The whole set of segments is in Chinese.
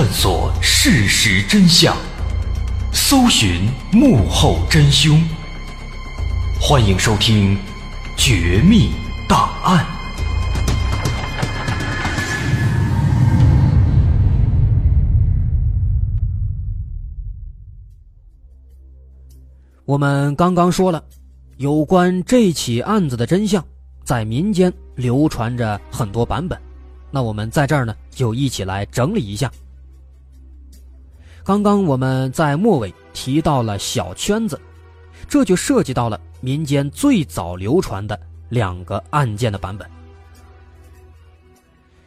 探索事实真相，搜寻幕后真凶。欢迎收听《绝密档案》。我们刚刚说了，有关这起案子的真相，在民间流传着很多版本。那我们在这儿呢，就一起来整理一下。刚刚我们在末尾提到了小圈子，这就涉及到了民间最早流传的两个案件的版本。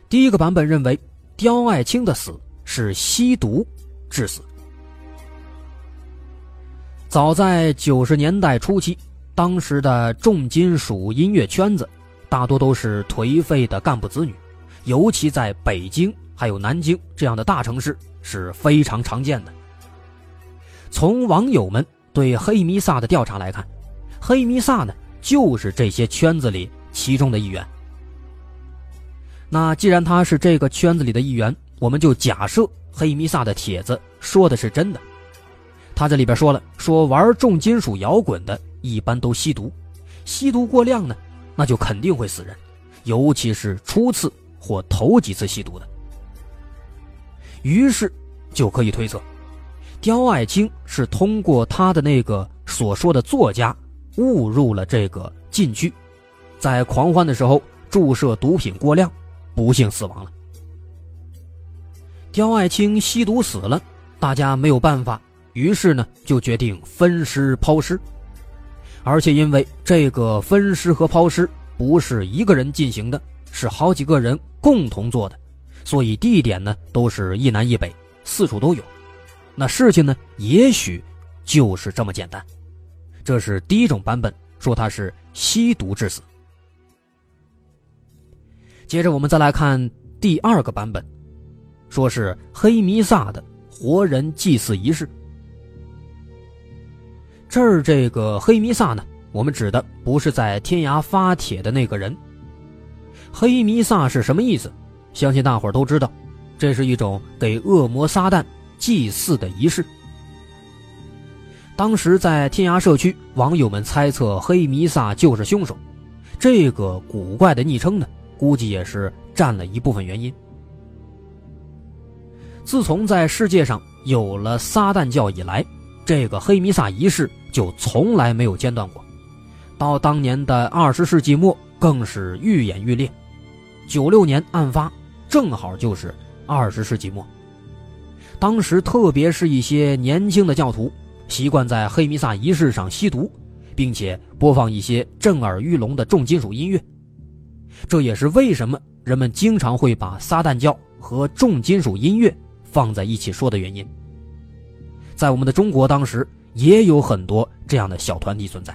第一个版本认为，刁爱青的死是吸毒致死。早在九十年代初期，当时的重金属音乐圈子大多都是颓废的干部子女，尤其在北京还有南京这样的大城市。是非常常见的。从网友们对黑弥撒的调查来看，黑弥撒呢就是这些圈子里其中的一员。那既然他是这个圈子里的一员，我们就假设黑弥撒的帖子说的是真的。他在里边说了，说玩重金属摇滚的一般都吸毒，吸毒过量呢，那就肯定会死人，尤其是初次或头几次吸毒的。于是，就可以推测，刁爱青是通过他的那个所说的作家误入了这个禁区，在狂欢的时候注射毒品过量，不幸死亡了。刁爱青吸毒死了，大家没有办法，于是呢就决定分尸抛尸，而且因为这个分尸和抛尸不是一个人进行的，是好几个人共同做的。所以地点呢都是一南一北，四处都有。那事情呢，也许就是这么简单。这是第一种版本，说他是吸毒致死。接着我们再来看第二个版本，说是黑弥撒的活人祭祀仪式。这儿这个黑弥撒呢，我们指的不是在天涯发帖的那个人。黑弥撒是什么意思？相信大伙儿都知道，这是一种给恶魔撒旦祭祀的仪式。当时在天涯社区，网友们猜测黑弥撒就是凶手，这个古怪的昵称呢，估计也是占了一部分原因。自从在世界上有了撒旦教以来，这个黑弥撒仪式就从来没有间断过。到当年的二十世纪末，更是愈演愈烈。九六年案发，正好就是二十世纪末。当时，特别是一些年轻的教徒，习惯在黑弥撒仪式上吸毒，并且播放一些震耳欲聋的重金属音乐。这也是为什么人们经常会把撒旦教和重金属音乐。放在一起说的原因，在我们的中国当时也有很多这样的小团体存在。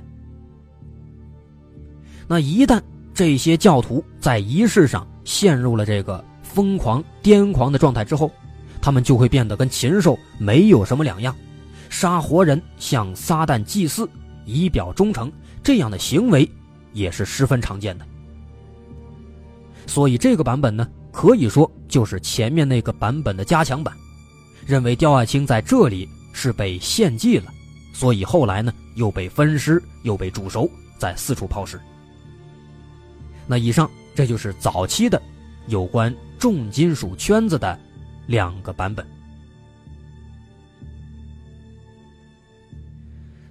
那一旦这些教徒在仪式上陷入了这个疯狂癫狂的状态之后，他们就会变得跟禽兽没有什么两样，杀活人、向撒旦祭祀以表忠诚，这样的行为也是十分常见的。所以这个版本呢？可以说就是前面那个版本的加强版，认为刁爱青在这里是被献祭了，所以后来呢又被分尸，又被煮熟，在四处抛尸。那以上这就是早期的有关重金属圈子的两个版本。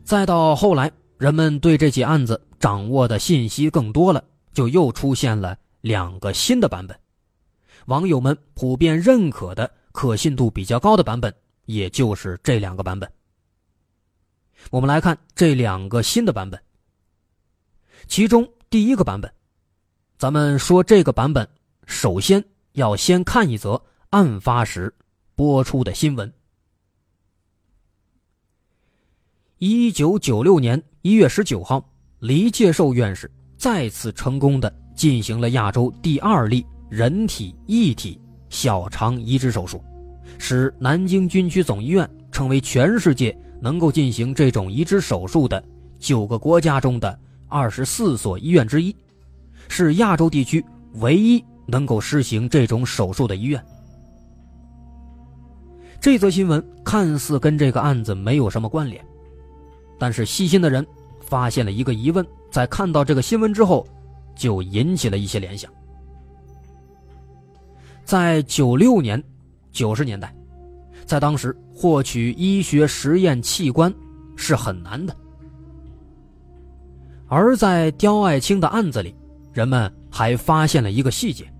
再到后来，人们对这起案子掌握的信息更多了，就又出现了两个新的版本。网友们普遍认可的、可信度比较高的版本，也就是这两个版本。我们来看这两个新的版本。其中第一个版本，咱们说这个版本，首先要先看一则案发时播出的新闻。一九九六年一月十九号，黎介寿院士再次成功的进行了亚洲第二例。人体异体小肠移植手术，使南京军区总医院成为全世界能够进行这种移植手术的九个国家中的二十四所医院之一，是亚洲地区唯一能够实行这种手术的医院。这则新闻看似跟这个案子没有什么关联，但是细心的人发现了一个疑问，在看到这个新闻之后，就引起了一些联想。在九六年、九十年代，在当时获取医学实验器官是很难的。而在刁爱青的案子里，人们还发现了一个细节。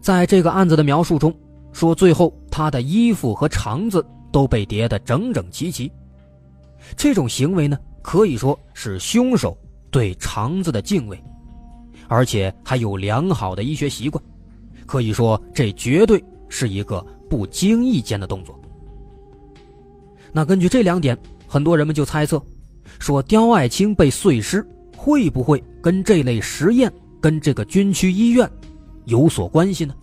在这个案子的描述中，说最后他的衣服和肠子都被叠得整整齐齐。这种行为呢，可以说是凶手对肠子的敬畏，而且还有良好的医学习惯。可以说，这绝对是一个不经意间的动作。那根据这两点，很多人们就猜测，说刁爱青被碎尸会不会跟这类实验、跟这个军区医院有所关系呢？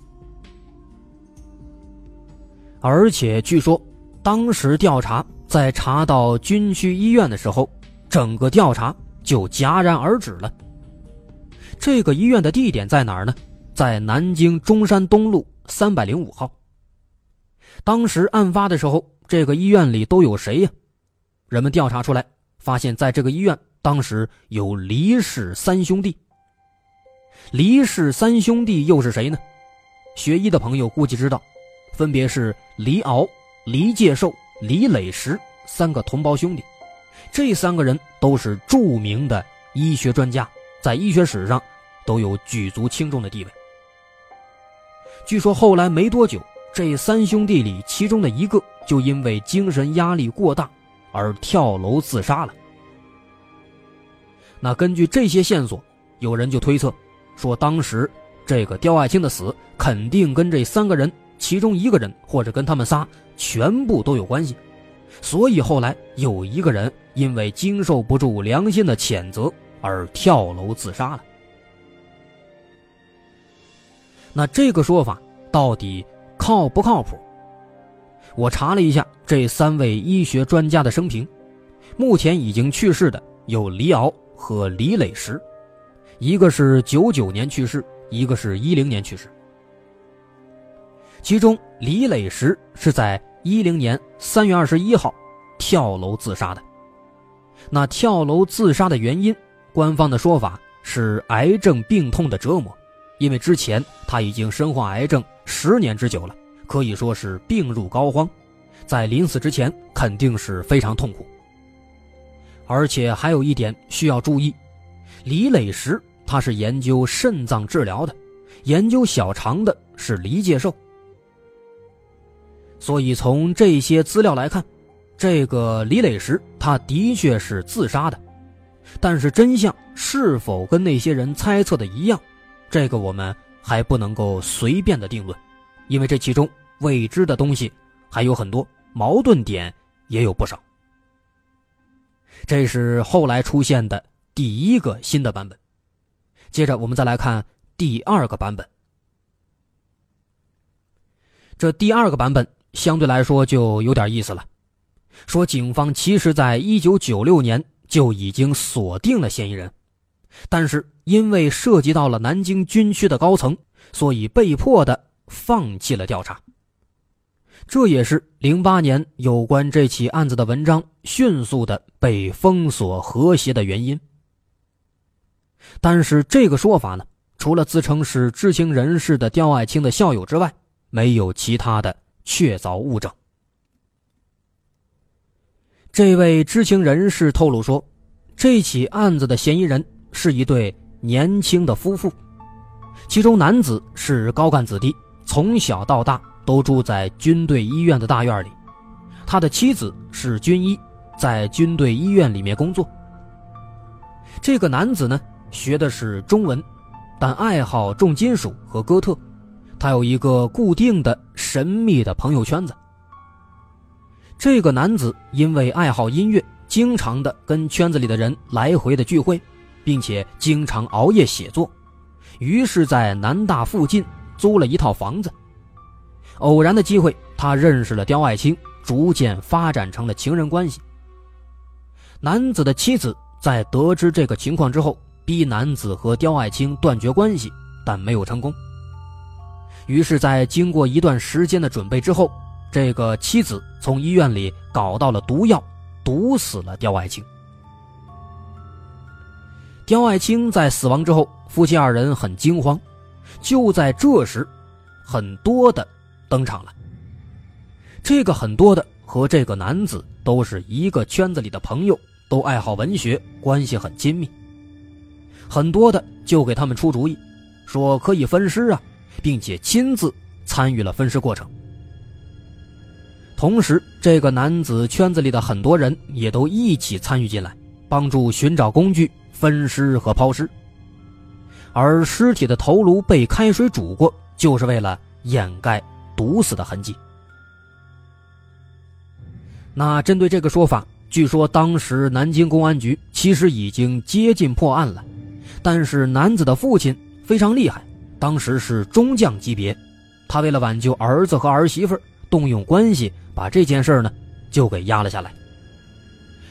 而且据说，当时调查在查到军区医院的时候，整个调查就戛然而止了。这个医院的地点在哪儿呢？在南京中山东路三百零五号。当时案发的时候，这个医院里都有谁呀？人们调查出来，发现在这个医院当时有黎氏三兄弟。黎氏三兄弟又是谁呢？学医的朋友估计知道，分别是黎敖、黎介寿、黎磊石三个同胞兄弟。这三个人都是著名的医学专家，在医学史上都有举足轻重的地位。据说后来没多久，这三兄弟里其中的一个就因为精神压力过大而跳楼自杀了。那根据这些线索，有人就推测，说当时这个刁爱青的死肯定跟这三个人其中一个人或者跟他们仨全部都有关系，所以后来有一个人因为经受不住良心的谴责而跳楼自杀了。那这个说法到底靠不靠谱？我查了一下这三位医学专家的生平，目前已经去世的有李敖和李磊石，一个是九九年去世，一个是一零年去世。其中李磊石是在一零年三月二十一号跳楼自杀的。那跳楼自杀的原因，官方的说法是癌症病痛的折磨，因为之前他已经身患癌症十年之久了，可以说是病入膏肓，在临死之前肯定是非常痛苦。而且还有一点需要注意，李磊石他是研究肾脏治疗的，研究小肠的是黎介寿。所以从这些资料来看，这个李磊石他的确是自杀的，但是真相是否跟那些人猜测的一样，这个我们还不能够随便的定论，因为这其中未知的东西还有很多，矛盾点也有不少。这是后来出现的第一个新的版本，接着我们再来看第二个版本。这第二个版本。相对来说就有点意思了，说警方其实在一九九六年就已经锁定了嫌疑人，但是因为涉及到了南京军区的高层，所以被迫的放弃了调查。这也是零八年有关这起案子的文章迅速的被封锁和谐的原因。但是这个说法呢，除了自称是知情人士的刁爱青的校友之外，没有其他的。确凿物证。这位知情人士透露说，这起案子的嫌疑人是一对年轻的夫妇，其中男子是高干子弟，从小到大都住在军队医院的大院里；他的妻子是军医，在军队医院里面工作。这个男子呢，学的是中文，但爱好重金属和哥特。他有一个固定的神秘的朋友圈子。这个男子因为爱好音乐，经常的跟圈子里的人来回的聚会，并且经常熬夜写作，于是，在南大附近租了一套房子。偶然的机会，他认识了刁爱青，逐渐发展成了情人关系。男子的妻子在得知这个情况之后，逼男子和刁爱青断绝关系，但没有成功。于是，在经过一段时间的准备之后，这个妻子从医院里搞到了毒药，毒死了刁爱青。刁爱青在死亡之后，夫妻二人很惊慌。就在这时，很多的登场了。这个很多的和这个男子都是一个圈子里的朋友，都爱好文学，关系很亲密。很多的就给他们出主意，说可以分尸啊。并且亲自参与了分尸过程。同时，这个男子圈子里的很多人也都一起参与进来，帮助寻找工具、分尸和抛尸。而尸体的头颅被开水煮过，就是为了掩盖毒死的痕迹。那针对这个说法，据说当时南京公安局其实已经接近破案了，但是男子的父亲非常厉害。当时是中将级别，他为了挽救儿子和儿媳妇动用关系把这件事呢就给压了下来。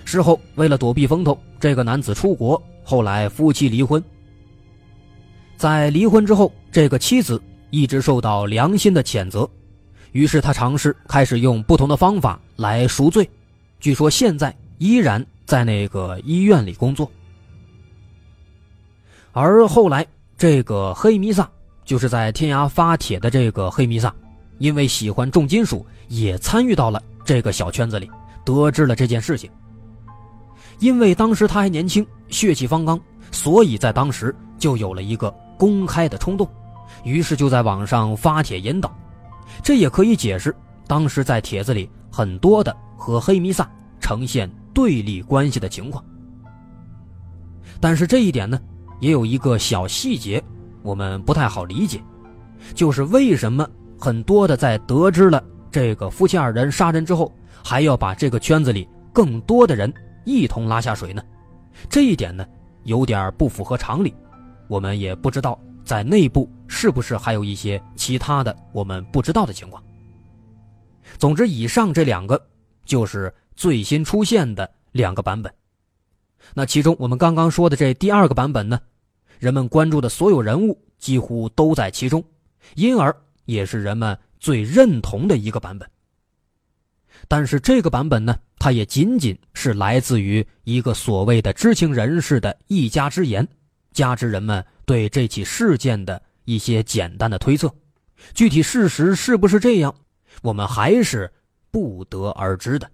事后为了躲避风头，这个男子出国，后来夫妻离婚。在离婚之后，这个妻子一直受到良心的谴责，于是他尝试开始用不同的方法来赎罪。据说现在依然在那个医院里工作，而后来。这个黑弥撒就是在天涯发帖的这个黑弥撒，因为喜欢重金属，也参与到了这个小圈子里，得知了这件事情。因为当时他还年轻，血气方刚，所以在当时就有了一个公开的冲动，于是就在网上发帖引导。这也可以解释当时在帖子里很多的和黑弥撒呈现对立关系的情况。但是这一点呢？也有一个小细节，我们不太好理解，就是为什么很多的在得知了这个夫妻二人杀人之后，还要把这个圈子里更多的人一同拉下水呢？这一点呢，有点不符合常理。我们也不知道在内部是不是还有一些其他的我们不知道的情况。总之，以上这两个就是最新出现的两个版本。那其中我们刚刚说的这第二个版本呢，人们关注的所有人物几乎都在其中，因而也是人们最认同的一个版本。但是这个版本呢，它也仅仅是来自于一个所谓的知情人士的一家之言，加之人们对这起事件的一些简单的推测，具体事实是不是这样，我们还是不得而知的。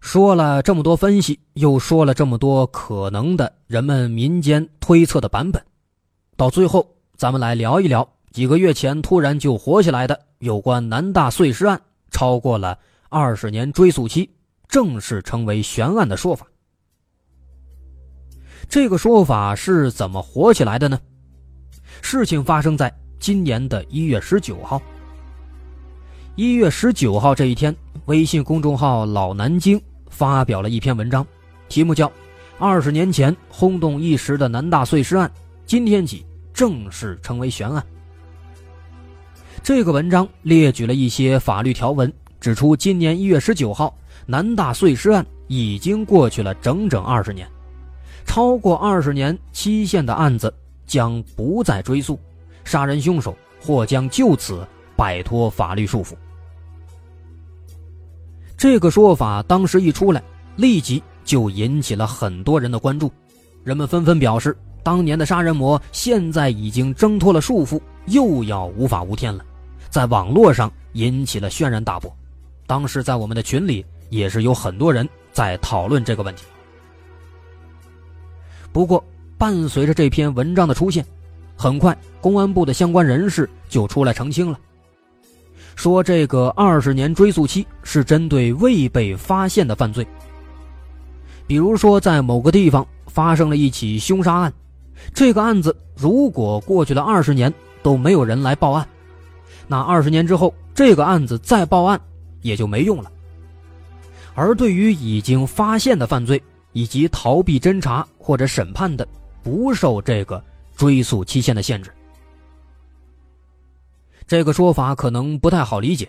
说了这么多分析，又说了这么多可能的人们民间推测的版本，到最后，咱们来聊一聊几个月前突然就火起来的有关南大碎尸案超过了二十年追诉期，正式成为悬案的说法。这个说法是怎么火起来的呢？事情发生在今年的一月十九号。一月十九号这一天，微信公众号“老南京”。发表了一篇文章，题目叫《二十年前轰动一时的南大碎尸案，今天起正式成为悬案》。这个文章列举了一些法律条文，指出今年一月十九号南大碎尸案已经过去了整整二十年，超过二十年期限的案子将不再追诉，杀人凶手或将就此摆脱法律束缚。这个说法当时一出来，立即就引起了很多人的关注，人们纷纷表示，当年的杀人魔现在已经挣脱了束缚，又要无法无天了，在网络上引起了轩然大波。当时在我们的群里也是有很多人在讨论这个问题。不过，伴随着这篇文章的出现，很快公安部的相关人士就出来澄清了。说这个二十年追诉期是针对未被发现的犯罪，比如说在某个地方发生了一起凶杀案，这个案子如果过去了二十年都没有人来报案，那二十年之后这个案子再报案也就没用了。而对于已经发现的犯罪以及逃避侦查或者审判的，不受这个追诉期限的限制。这个说法可能不太好理解，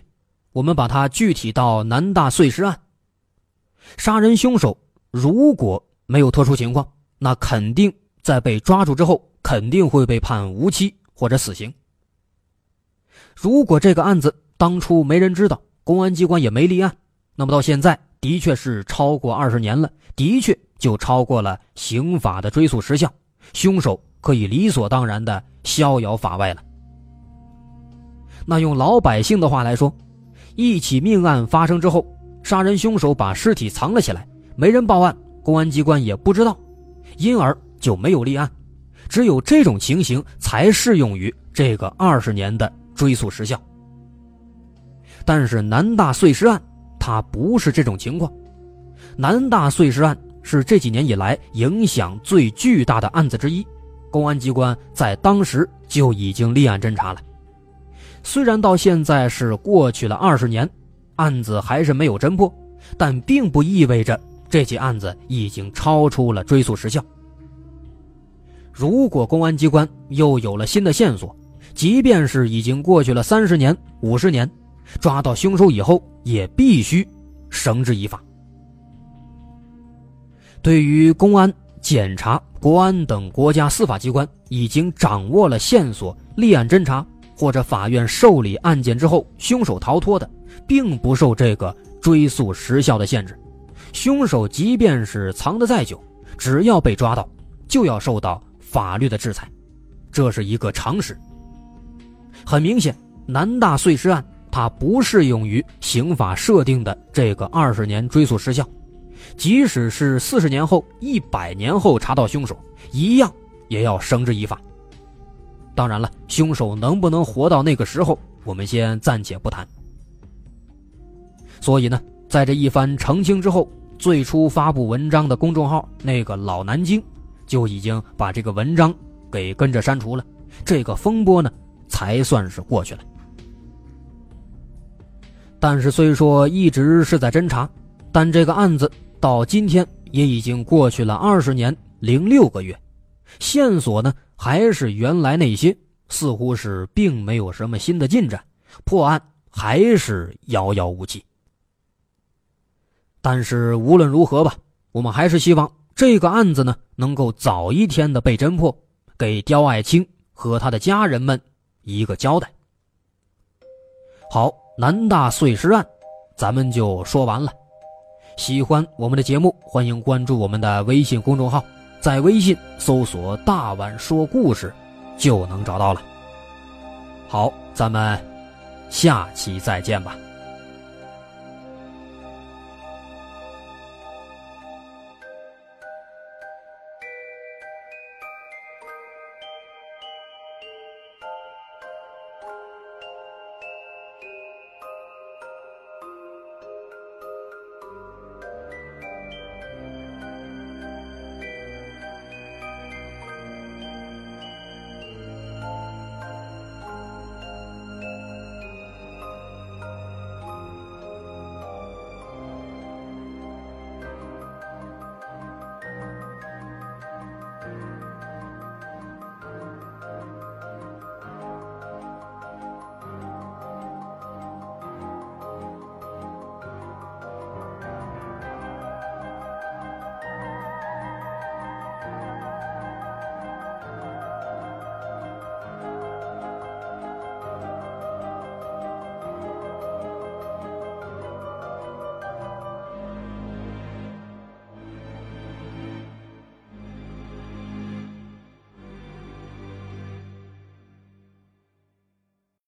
我们把它具体到南大碎尸案。杀人凶手如果没有特殊情况，那肯定在被抓住之后肯定会被判无期或者死刑。如果这个案子当初没人知道，公安机关也没立案，那么到现在的确是超过二十年了，的确就超过了刑法的追诉时效，凶手可以理所当然的逍遥法外了。那用老百姓的话来说，一起命案发生之后，杀人凶手把尸体藏了起来，没人报案，公安机关也不知道，因而就没有立案。只有这种情形才适用于这个二十年的追诉时效。但是南大碎尸案，它不是这种情况。南大碎尸案是这几年以来影响最巨大的案子之一，公安机关在当时就已经立案侦查了。虽然到现在是过去了二十年，案子还是没有侦破，但并不意味着这起案子已经超出了追诉时效。如果公安机关又有了新的线索，即便是已经过去了三十年、五十年，抓到凶手以后，也必须绳之以法。对于公安、检察、国安等国家司法机关已经掌握了线索，立案侦查。或者法院受理案件之后，凶手逃脱的，并不受这个追诉时效的限制。凶手即便是藏得再久，只要被抓到，就要受到法律的制裁，这是一个常识。很明显，南大碎尸案它不适用于刑法设定的这个二十年追诉时效，即使是四十年后、一百年后查到凶手，一样也要绳之以法。当然了，凶手能不能活到那个时候，我们先暂且不谈。所以呢，在这一番澄清之后，最初发布文章的公众号那个老南京，就已经把这个文章给跟着删除了。这个风波呢，才算是过去了。但是虽说一直是在侦查，但这个案子到今天也已经过去了二十年零六个月，线索呢？还是原来那些，似乎是并没有什么新的进展，破案还是遥遥无期。但是无论如何吧，我们还是希望这个案子呢能够早一天的被侦破，给刁爱青和他的家人们一个交代。好，南大碎尸案，咱们就说完了。喜欢我们的节目，欢迎关注我们的微信公众号，在微信搜索“大碗说故事”，就能找到了。好，咱们下期再见吧。